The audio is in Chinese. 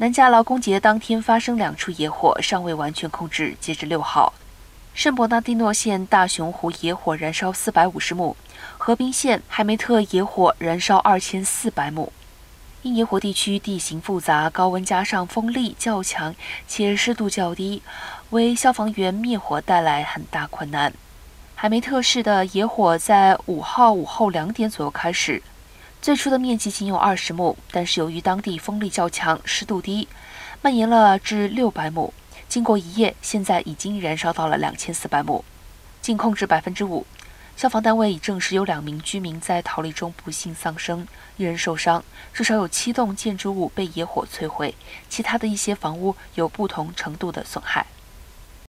南加劳工节当天发生两处野火，尚未完全控制。截至六号，圣伯纳蒂诺县大熊湖野火燃烧四百五十亩，河滨县海梅特野火燃烧二千四百亩。因野火地区地形复杂，高温加上风力较强且湿度较低，为消防员灭火带来很大困难。海梅特市的野火在五号午后两点左右开始，最初的面积仅有二十亩，但是由于当地风力较强、湿度低，蔓延了至六百亩。经过一夜，现在已经燃烧到了两千四百亩，仅控制百分之五。消防单位已证实有两名居民在逃离中不幸丧生，一人受伤，至少有七栋建筑物被野火摧毁，其他的一些房屋有不同程度的损害。